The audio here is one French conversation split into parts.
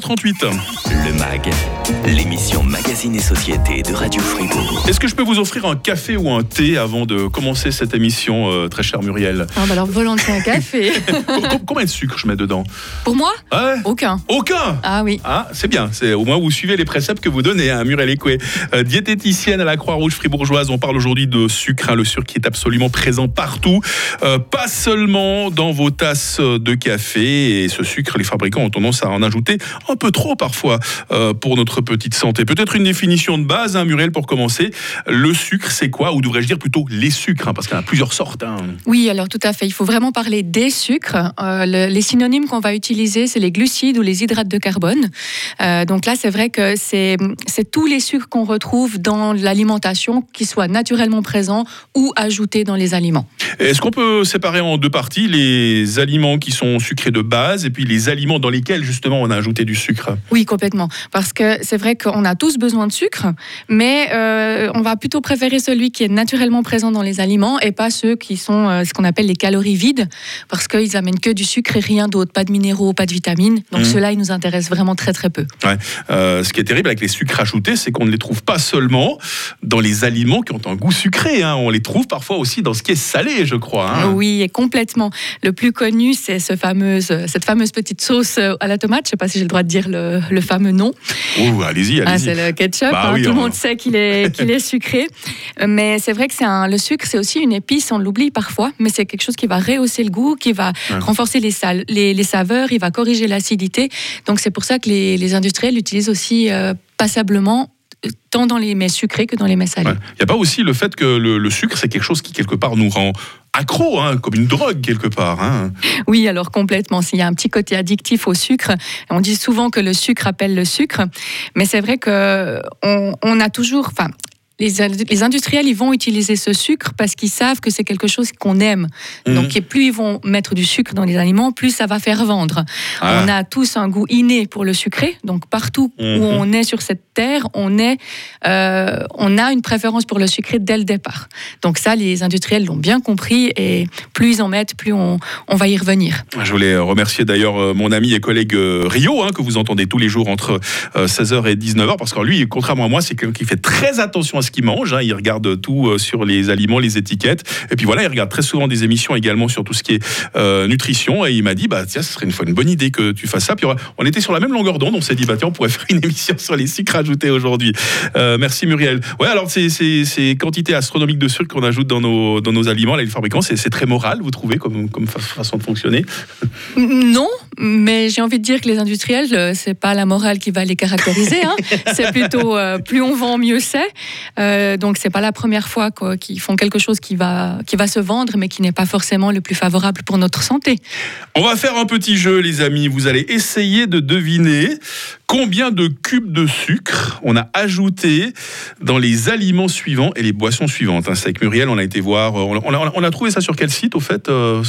38. Le MAG, l'émission Magazine et Société de Radio Fribourg. Est-ce que je peux vous offrir un café ou un thé avant de commencer cette émission, euh, très cher Muriel? Ah bah alors volontiers un café. Com- Combien de sucre je mets dedans? Pour moi, Ouais. aucun. Aucun? Ah oui. Ah, c'est bien. C'est au moins vous suivez les préceptes que vous donnez, hein, Muriel Écoué. Euh, diététicienne à la Croix-Rouge fribourgeoise. On parle aujourd'hui de sucre, hein, le sucre qui est absolument présent partout, Euh, pas seulement dans vos tasses de café. Et ce sucre, les fabricants ont tendance à en ajouter un peu trop parfois euh, pour notre petite santé. Peut-être une définition de base, hein, Muriel, pour commencer. Le sucre, c'est quoi? Ou devrais-je dire plutôt les sucres, hein, parce qu'il y en a plusieurs sortes. hein. Oui, alors tout à fait. Il faut vraiment parler des sucres. Euh, le- les synonymes qu'on va utiliser, c'est les glucides ou les hydrates de carbone. Euh, donc là, c'est vrai que c'est c'est tous les sucres qu'on retrouve dans l'alimentation, qui soient naturellement présents ou ajoutés dans les aliments. Est-ce qu'on peut séparer en deux parties les aliments qui sont sucrés de base et puis les aliments dans lesquels justement on a ajouté du sucre? Oui, complètement. Parce que c'est vrai qu'on a tous besoin de sucre, mais euh, on va plutôt préférer celui qui est naturellement présent dans les aliments et pas ceux qui sont euh, ce qu'on appelle les calories vides, parce qu'ils amènent que du sucre et rien d'autre, pas de minéraux, pas de vitamines. Donc Mhm. ceux-là, ils nous intéressent vraiment très très peu. Euh, Ce qui est terrible avec les sucres ajoutés, c'est qu'on ne les trouve pas seulement dans les aliments qui ont un goût sucré. hein. On les trouve parfois aussi dans ce qui est salé, je crois. hein. Oui, et complètement. Le plus connu, c'est ce fameuse, cette fameuse petite sauce à la tomate. Je sais pas si j'ai le droit de dire le, le fameux nom. Oh, allez-y, Ah, allez-y. c'est le ketchup. Bah hein, oui, tout le on- monde sait qu'il est, qu'il est sucré. Mais c'est vrai que c'est un, le sucre, c'est aussi une épice. On l'oublie parfois, mais c'est quelque chose qui va rehausser le goût, qui va Ouais. renforcer les, sal- les, les saveurs, il va corriger l'acidité. Donc c'est pour ça que les, les industriels l'utilisent aussi euh, passablement, tant dans les mets sucrés que dans les mets salés. Il n'y a pas aussi le fait que le, le sucre, c'est quelque chose qui, quelque part, nous rend accro, hein, comme une drogue, quelque part. hein. Oui, alors complètement. S'il y a un petit côté addictif au sucre, on dit souvent que le sucre appelle le sucre, mais c'est vrai que on, on a toujours, enfin. Les, les industriels, ils vont utiliser ce sucre parce qu'ils savent que c'est quelque chose qu'on aime. Mhm. Donc, et plus ils vont mettre du sucre dans les aliments, plus ça va faire vendre. Ah. On a tous un goût inné pour le sucré. Donc, partout Mhm. où on est sur cette terre, on, est, euh, on a une préférence pour le sucré dès le départ. Donc, ça, les industriels l'ont bien compris. Et plus ils en mettent, plus on, on va y revenir. Je voulais remercier d'ailleurs euh, mon ami et collègue euh, Rio, hein, que vous entendez tous les jours entre euh, 16h et 19h, parce que lui, contrairement à moi, c'est quelqu'un qui fait très attention à ce qu'il mange. hein. Il regarde tout euh, sur les aliments, les étiquettes. Et puis voilà, il regarde très souvent des émissions également sur tout ce qui est euh, nutrition. Et il m'a dit, bah tiens, ce serait une fois une bonne idée que tu fasses ça. Puis on était sur la même longueur d'onde. On s'est dit, bah tiens, on pourrait faire une émission sur les sucres ajoutés aujourd'hui. Euh, merci Muriel. Ouais, alors c'est ces quantités astronomiques de sucre qu'on ajoute dans nos, dans nos aliments, là, les fabricants, c'est très moral, vous trouvez, comme, comme fa- façon de fonctionner? Non, mais j'ai envie de dire que les industriels, c'est pas la morale qui va les caractériser. hein. c'est plutôt euh, plus on vend, mieux c'est. Euh, donc c'est pas la première fois qu'ils font quelque chose qui va qui va se vendre, mais qui n'est pas forcément le plus favorable pour notre santé. On va faire un petit jeu, les amis. Vous allez essayer de deviner combien de cubes de sucre on a ajouté dans les aliments suivants et les boissons suivantes. hein. C'est avec Muriel, on a été voir. euh, On a, on a- on a trouvé ça sur quel site, au fait Euh,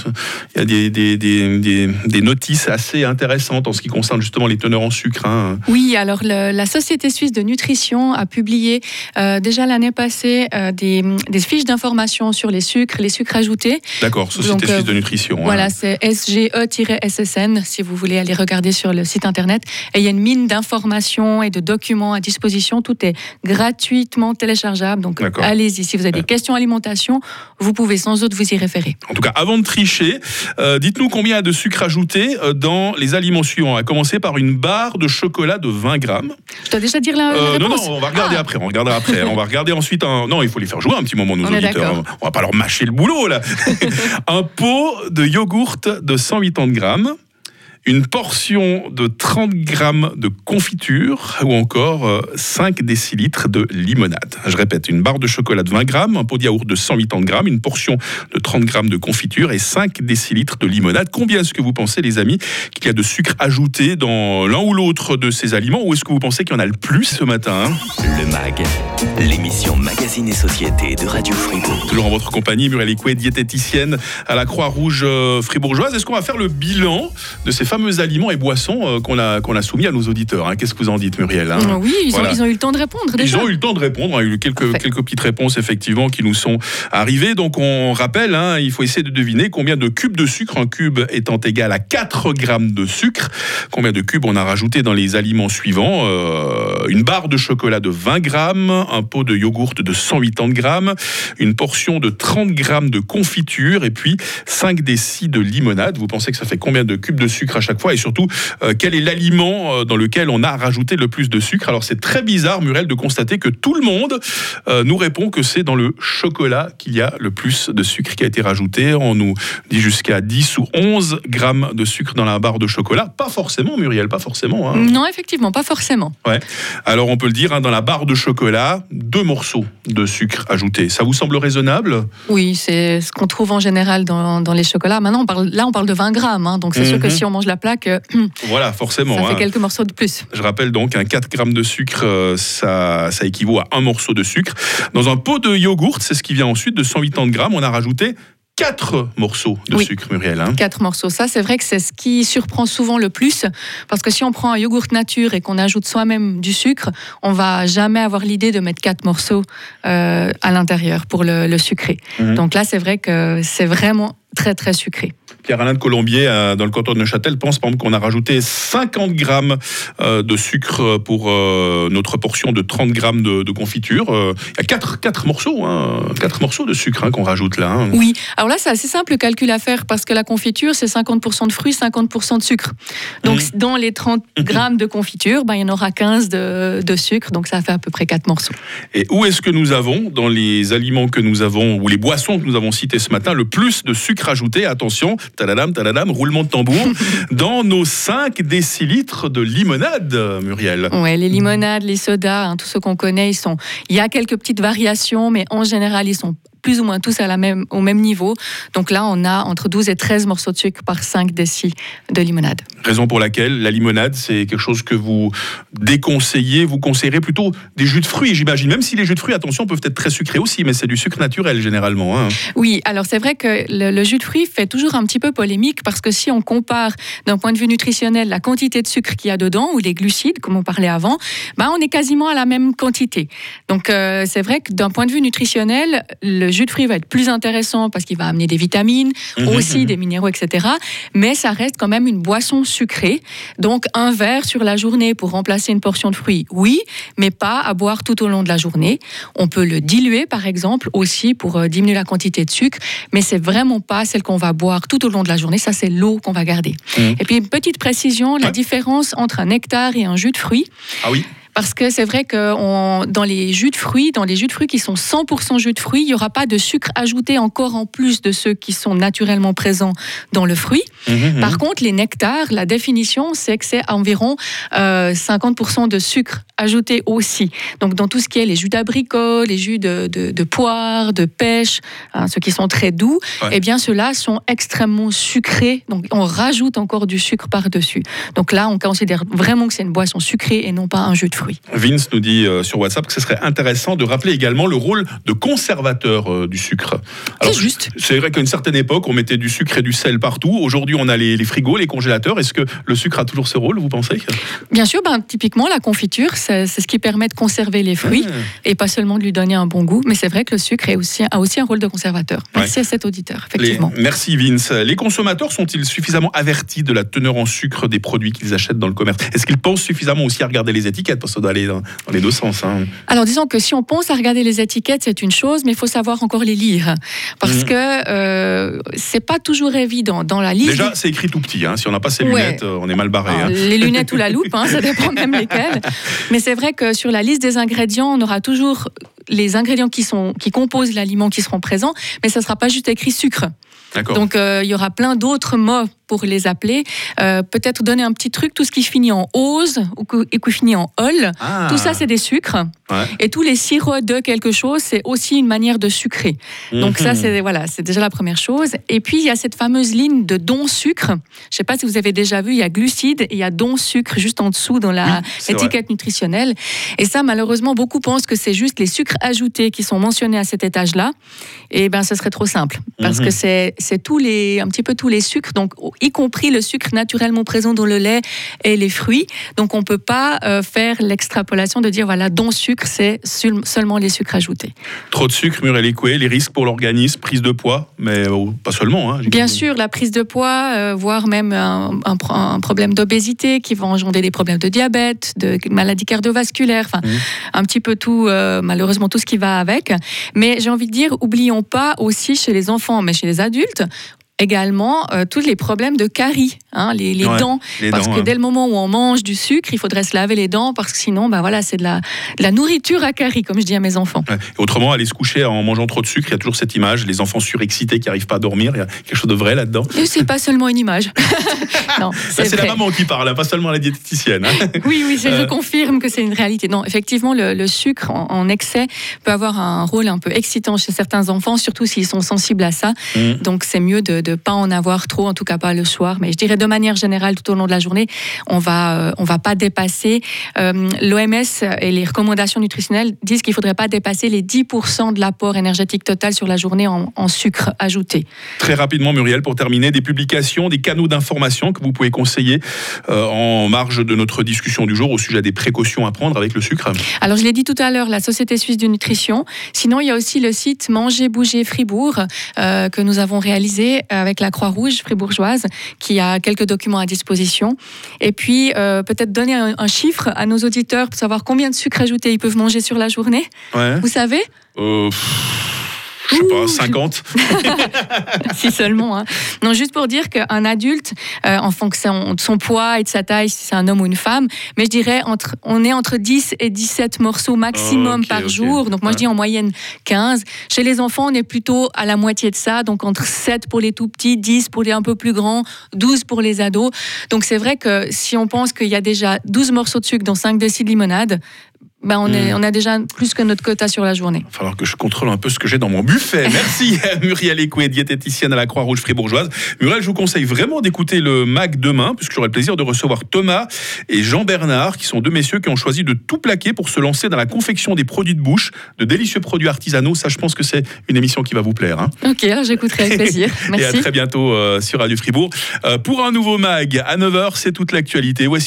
Il y a des, des, des- des- des notices assez intéressantes en ce qui concerne justement les teneurs en sucre. hein. Oui, alors le- la Société suisse de nutrition a publié euh, déjà l'année passée euh, des, des fiches d'information sur les sucres, les sucres ajoutés. D'accord, Société Donc, euh, Suisse de Nutrition. hein. Voilà, c'est SGE-SSN si vous voulez aller regarder sur le site internet. Et il y a une mine d'informations et de documents à disposition. Tout est gratuitement téléchargeable. Donc allez-y. Si vous avez des questions alimentation, vous pouvez sans doute vous y référer. En tout cas, avant de tricher, euh, dites-nous combien il y a de sucre ajouté euh, dans les aliments suivants. À commencer par une barre de chocolat de 20 grammes. Je dois déjà dire la, la Euh, non, non, réponse on va regarder Ah, après. On regardera après. on va regarder ensuite un. Non, il faut les faire jouer un petit moment, nos On auditeurs. On va pas leur mâcher le boulot, là. un pot de yogourt de 180 grammes. Une portion de 30 grammes de confiture ou encore euh, 5 décilitres de limonade. Je répète, une barre de chocolat de 20 grammes, un pot de yaourt de 180 grammes, une portion de 30 grammes de confiture et 5 décilitres de limonade. Combien est-ce que vous pensez, les amis, qu'il y a de sucre ajouté dans l'un ou l'autre de ces aliments ou est-ce que vous pensez qu'il y en a le plus ce matin hein? Le Le MAG, l'émission Magazine et Société de Radio Fribourg. Toujours en votre compagnie, Muriel Écoué, diététicienne à la Croix-Rouge euh, fribourgeoise. Est-ce qu'on va faire le bilan de ces fameux aliments et boissons euh, qu'on a, qu'on a soumis à nos auditeurs hein Qu'est-ce que vous en dites, Muriel hein Oui, ils, Voilà. ont, ils ont eu le temps de répondre déjà. Ils ont eu le temps de répondre. Il y a eu quelques, Parfait. quelques petites réponses, effectivement, qui nous sont arrivées. Donc, on rappelle, hein, il faut essayer de deviner combien de cubes de sucre, un cube étant égal à 4 grammes de sucre. Combien de cubes on a rajouté dans les aliments suivants Euh, Une barre de chocolat de 20 grammes, un pot de yogourt de 180 grammes, une portion de 30 grammes de confiture et puis 5 décis de limonade. Vous pensez que ça fait combien de cubes de sucre à chaque fois Et surtout, euh, quel est l'aliment euh, dans lequel on a rajouté le plus de sucre Alors c'est très bizarre, Muriel, de constater que tout le monde euh, nous répond que c'est dans le chocolat qu'il y a le plus de sucre qui a été rajouté. On nous dit jusqu'à 10 ou 11 grammes de sucre dans la barre de chocolat. Pas forcément, Muriel, pas forcément. hein. Non, effectivement, pas forcément. Alors on peut le dire, hein, dans la barre de chocolat, deux morceaux de sucre ajoutés. Ça vous semble raisonnable? Oui, c'est ce qu'on trouve en général dans, dans les chocolats. Maintenant, on parle, là, on parle de 20 grammes. hein, donc, c'est sûr que Mhm. si on mange la plaque, euh, Voilà, forcément. ça fait hein. quelques morceaux de plus. Je rappelle donc un 4 grammes de sucre, euh, ça, ça équivaut à un morceau de sucre. Dans un pot de yogourt, c'est ce qui vient ensuite de 180 grammes, on a rajouté 4 morceaux de Oui. sucre, Muriel. hein. Quatre morceaux. Ça, c'est vrai que c'est ce qui surprend souvent le plus. Parce que si on prend un yogourt nature et qu'on ajoute soi-même du sucre, on va jamais avoir l'idée de mettre quatre morceaux euh, à l'intérieur pour le, le sucré. Mhm. Donc là, c'est vrai que c'est vraiment très, très sucré. Pierre-Alain de Colombier, euh, dans le canton de Neuchâtel, pense par exemple qu'on a rajouté 50 grammes euh, de sucre pour euh, notre portion de 30 grammes de, de confiture. Il y a 4, quatre morceaux, hein, morceaux de sucre hein, qu'on rajoute là. hein. Oui, alors là, c'est assez simple le calcul à faire parce que la confiture, c'est 50% de fruits, 50% de sucre. Donc, Mhm. dans les 30 grammes de confiture, ben, il y en aura 15 de, de sucre. Donc, ça fait à peu près 4 morceaux. Et où est-ce que nous avons, dans les aliments que nous avons, ou les boissons que nous avons citées ce matin, le plus de sucre ajouté? Attention, tadadam, tadadam, roulement de tambour, dans nos 5 décilitres de limonade, Muriel. Ouais, les limonades, les sodas, hein, tous ceux qu'on connaît, ils sont. Il y a quelques petites variations, mais en général, ils sont plus ou moins tous à la même, au même niveau. Donc là, on a entre 12 et 13 morceaux de sucre par 5 décis de limonade. Raison pour laquelle la limonade, c'est quelque chose que vous déconseillez, vous conseillerez plutôt des jus de fruits, j'imagine. Même si les jus de fruits, attention, peuvent être très sucrés aussi, mais c'est du sucre naturel généralement. hein. Oui, alors c'est vrai que le, le jus de fruits fait toujours un petit peu polémique parce que si on compare d'un point de vue nutritionnel la quantité de sucre qu'il y a dedans ou les glucides, comme on parlait avant, ben on est quasiment à la même quantité. Donc euh, c'est vrai que d'un point de vue nutritionnel, le jus de fruits va être plus intéressant parce qu'il va amener des vitamines, Mhm, aussi des minéraux, etc. Mais ça reste quand même une boisson sucrée. Donc un verre sur la journée pour remplacer une portion de fruits, oui, mais pas à boire tout au long de la journée. On peut le diluer, par exemple, aussi pour euh, diminuer la quantité de sucre, mais c'est vraiment pas celle qu'on va boire tout au long de la journée. Ça, c'est l'eau qu'on va garder. Mhm. Et puis une petite précision, la Ouais. différence entre un nectar et un jus de fruits. Ah oui Parce que c'est vrai que on- dans les jus de fruits, dans les jus de fruits qui sont 100% jus de fruits, il n'y aura pas de sucre ajouté encore en plus de ceux qui sont naturellement présents dans le fruit. Mhm, Par contre, les nectars, la définition, c'est que c'est environ euh, 50% de sucre ajouté aussi. Donc, dans tout ce qui est les jus d'abricot, les jus de, de, de poire, de pêche, hein, ceux qui sont très doux, Ouais. eh bien, ceux-là sont extrêmement sucrés. Donc, on rajoute encore du sucre par-dessus. Donc là, on considère vraiment que c'est une boisson sucrée et non pas un jus de fruits. Vince nous dit euh, sur WhatsApp que ce serait intéressant de rappeler également le rôle de conservateur euh, du sucre. C'est juste. C'est vrai qu'à une certaine époque, on mettait du sucre et du sel partout. Aujourd'hui, on a les, les frigos, les congélateurs. Est-ce que le sucre a toujours ce rôle, vous pensez? Bien sûr, ben, typiquement, la confiture, c'est ce qui permet de conserver les fruits Ah. et pas seulement de lui donner un bon goût. Mais c'est vrai que le sucre est aussi, a aussi un rôle de conservateur. Merci à cet auditeur, Les- effectivement. merci Vince. Les consommateurs sont-ils suffisamment avertis de la teneur en sucre des produits qu'ils achètent dans le commerce? Est-ce qu'ils pensent suffisamment aussi à regarder les étiquettes? Parce ça doit aller dans, dans les deux sens. hein. Alors disons que si on pense à regarder les étiquettes, c'est une chose, mais il faut savoir encore les lire. Parce Mhm. que euh, c'est pas toujours évident. Dans la liste. Déjà, c'est écrit tout petit. hein. Si on n'a pas ses Ouais. lunettes, euh, on est mal barré. Alors, hein. Les lunettes ou la loupe, hein, ça dépend même lesquelles. Mais c'est vrai que sur la liste des ingrédients, on aura toujours les ingrédients qui, sont, qui composent l'aliment qui seront présents, mais ça ne sera pas juste écrit sucre. Donc il y aura plein d'autres mots pour les appeler. Peut-être donner un petit truc, tout ce qui finit en ose ou qui finit en ol, ah. tout ça c'est des sucres. Et tous les sirops de quelque chose, c'est aussi une manière de sucrer. Donc ça, mhm. c'est voilà, c'est déjà la première chose. Et puis il y a cette fameuse ligne de don sucre. Je ne sais pas si vous avez déjà vu, il y a glucides et il y a don sucre juste en dessous dans la étiquette nutritionnelle. Et ça, malheureusement, beaucoup pensent que c'est juste les sucres ajoutés qui sont mentionnés à cet étage-là. Et ben, ce serait trop simple parce que mhm. c'est tous les un petit peu tous les sucres, donc y compris le sucre naturellement présent dans le lait et les fruits. Donc on peut pas euh, faire l'extrapolation de dire voilà don sucre c'est seulement les sucres ajoutés. Trop de sucre, Muriel Écoué, les risques pour l'organisme, prise de poids, mais euh, pas seulement. Hein, Bien sûr, la prise de poids, euh, voire même un, problème d'obésité qui va engendrer des problèmes de diabète, de maladies cardiovasculaires, enfin mmh. un petit peu tout, euh, malheureusement tout ce qui va avec. Mais j'ai envie de dire, oublions pas aussi chez les enfants, mais chez les adultes, également euh, tous les problèmes de caries, hein, les, dents. parce que dès le moment où on mange du sucre, il faudrait se laver les dents parce que sinon, bah voilà, c'est de la, la, nourriture à caries, comme je dis à mes enfants. autrement, aller se coucher en mangeant trop de sucre, il y a toujours cette image, les enfants surexcités qui n'arrivent pas à dormir, il y a quelque chose de vrai là-dedans? Et c'est pas seulement une image. c'est la maman qui parle, hein, pas seulement la diététicienne. Hein. oui, oui, je euh. confirme que c'est une réalité. Non, effectivement, le, sucre en, excès peut avoir un rôle un peu excitant chez certains enfants, surtout s'ils sont sensibles à ça. Mmh. Donc c'est mieux de pas en avoir trop, en tout cas pas le soir. Mais je dirais de manière générale, tout au long de la journée, on va, euh, on va pas dépasser. Euh, L'OMS et les recommandations nutritionnelles disent qu'il faudrait pas dépasser les 10% de l'apport énergétique total sur la journée en, sucre ajouté. Très rapidement, Muriel, pour terminer, des publications, des canaux d'information que vous pouvez conseiller euh, en marge de notre discussion du jour au sujet des précautions à prendre avec le sucre. Alors, je l'ai dit tout à l'heure, la Société suisse de nutrition. Sinon, il y a aussi le site Manger, Bouger, Fribourg que nous avons réalisé avec la Croix-Rouge fribourgeoise qui a quelques documents à disposition. Et puis, euh, peut-être donner un, chiffre à nos auditeurs pour savoir combien de sucre ajouté ils peuvent manger sur la journée. Vous savez? Euh, je sais pas, 50 Si seulement. Hein. Non, juste pour dire qu'un adulte, euh, en fonction de son poids et de sa taille, si c'est un homme ou une femme, mais je dirais, entre, on est entre 10 et 17 morceaux maximum par jour. Donc moi, je dis en moyenne 15. Chez les enfants, on est plutôt à la moitié de ça, donc entre 7 pour les tout petits, 10 pour les un peu plus grands, 12 pour les ados. Donc c'est vrai que si on pense qu'il y a déjà 12 morceaux de sucre dans 5 décis de limonade, ben on, est, hmm. on a déjà plus que notre quota sur la journée. Il va falloir que je contrôle un peu ce que j'ai dans mon buffet. Merci Muriel Écoué, diététicienne à la Croix-Rouge fribourgeoise. Muriel, je vous conseille vraiment d'écouter le MAC demain, puisque j'aurai le plaisir de recevoir Thomas et Jean Bernard, qui sont deux messieurs qui ont choisi de tout plaquer pour se lancer dans la confection des produits de bouche, de délicieux produits artisanaux. Ça, je pense que c'est une émission qui va vous plaire. Hein. Ok, j'écouterai avec plaisir. Merci. et à très bientôt euh, sur Radio Fribourg. Euh, pour un nouveau MAG à 9h, c'est toute l'actualité. Voici